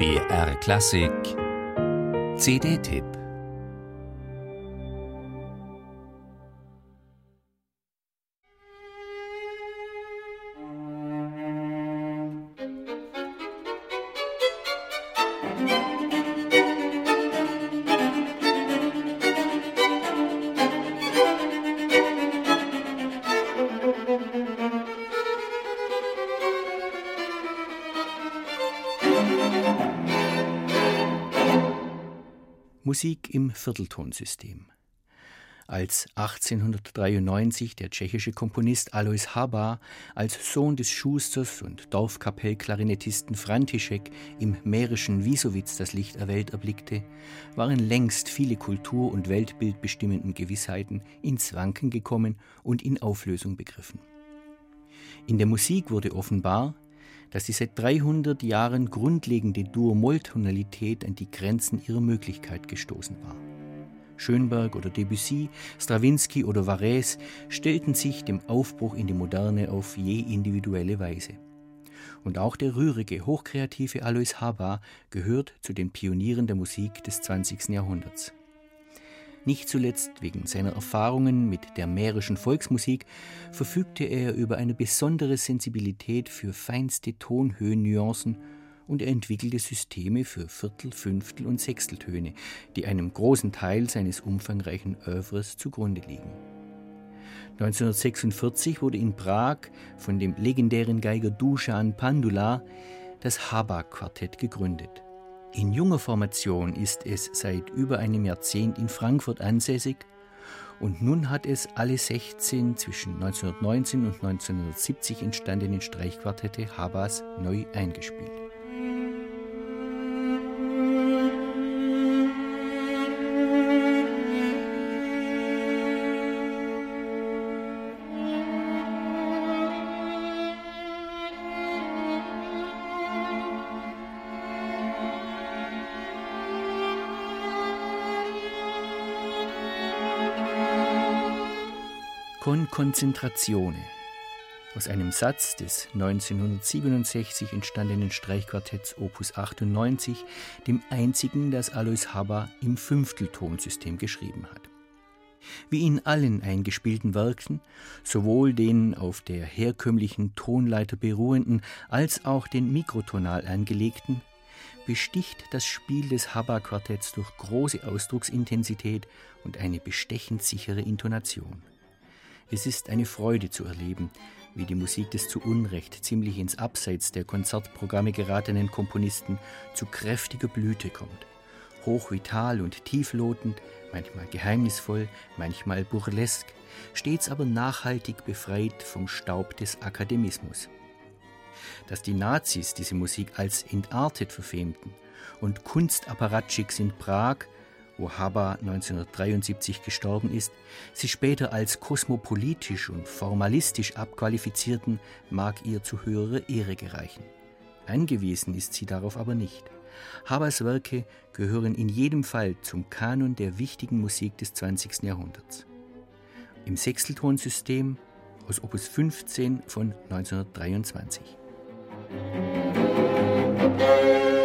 BR Klassik. CD-Tipp Musik im Vierteltonsystem. Als 1893 der tschechische Komponist Alois Haba als Sohn des Schusters und Dorfkapellklarinettisten František im mährischen Wiesowitz das Licht der Welt erblickte, waren längst viele kultur- und weltbildbestimmenden Gewissheiten ins Wanken gekommen und in Auflösung begriffen. In der Musik wurde offenbar, dass die seit 300 Jahren grundlegende Dur-Moll-Tonalität an die Grenzen ihrer Möglichkeit gestoßen war. Schönberg oder Debussy, Strawinsky oder Varese stellten sich dem Aufbruch in die Moderne auf je individuelle Weise. Und auch der rührige, hochkreative Alois Haba gehört zu den Pionieren der Musik des 20. Jahrhunderts. Nicht zuletzt wegen seiner Erfahrungen mit der mährischen Volksmusik verfügte er über eine besondere Sensibilität für feinste Tonhöhennuancen und er entwickelte Systeme für Viertel-, Fünftel- und Sechsteltöne, die einem großen Teil seines umfangreichen Œuvres zugrunde liegen. 1946 wurde in Prag von dem legendären Geiger Dusan Pandula das Haba-Quartett gegründet. In junger Formation ist es seit über einem Jahrzehnt in Frankfurt ansässig und nun hat es alle 16 zwischen 1919 und 1970 entstandenen Streichquartette Habas neu eingespielt. Con Concentrazione aus einem Satz des 1967 entstandenen Streichquartetts Opus 98, dem einzigen, das Alois Haba im Fünfteltonsystem geschrieben hat. Wie in allen eingespielten Werken, sowohl den auf der herkömmlichen Tonleiter beruhenden als auch den mikrotonal angelegten, besticht das Spiel des Haba-Quartetts durch große Ausdrucksintensität und eine bestechend sichere Intonation. Es ist eine Freude zu erleben, wie die Musik des zu Unrecht ziemlich ins Abseits der Konzertprogramme geratenen Komponisten zu kräftiger Blüte kommt. Hochvital und tieflotend, manchmal geheimnisvoll, manchmal burlesk, stets aber nachhaltig befreit vom Staub des Akademismus. Dass die Nazis diese Musik als entartet verfemten und Kunstapparatschicks in Prag wo Haber 1973 gestorben ist, sie später als kosmopolitisch und formalistisch abqualifizierten, mag ihr zu höherer Ehre gereichen. Angewiesen ist sie darauf aber nicht. Habers Werke gehören in jedem Fall zum Kanon der wichtigen Musik des 20. Jahrhunderts. Im Sechsteltonsystem aus Opus 15 von 1923. Musik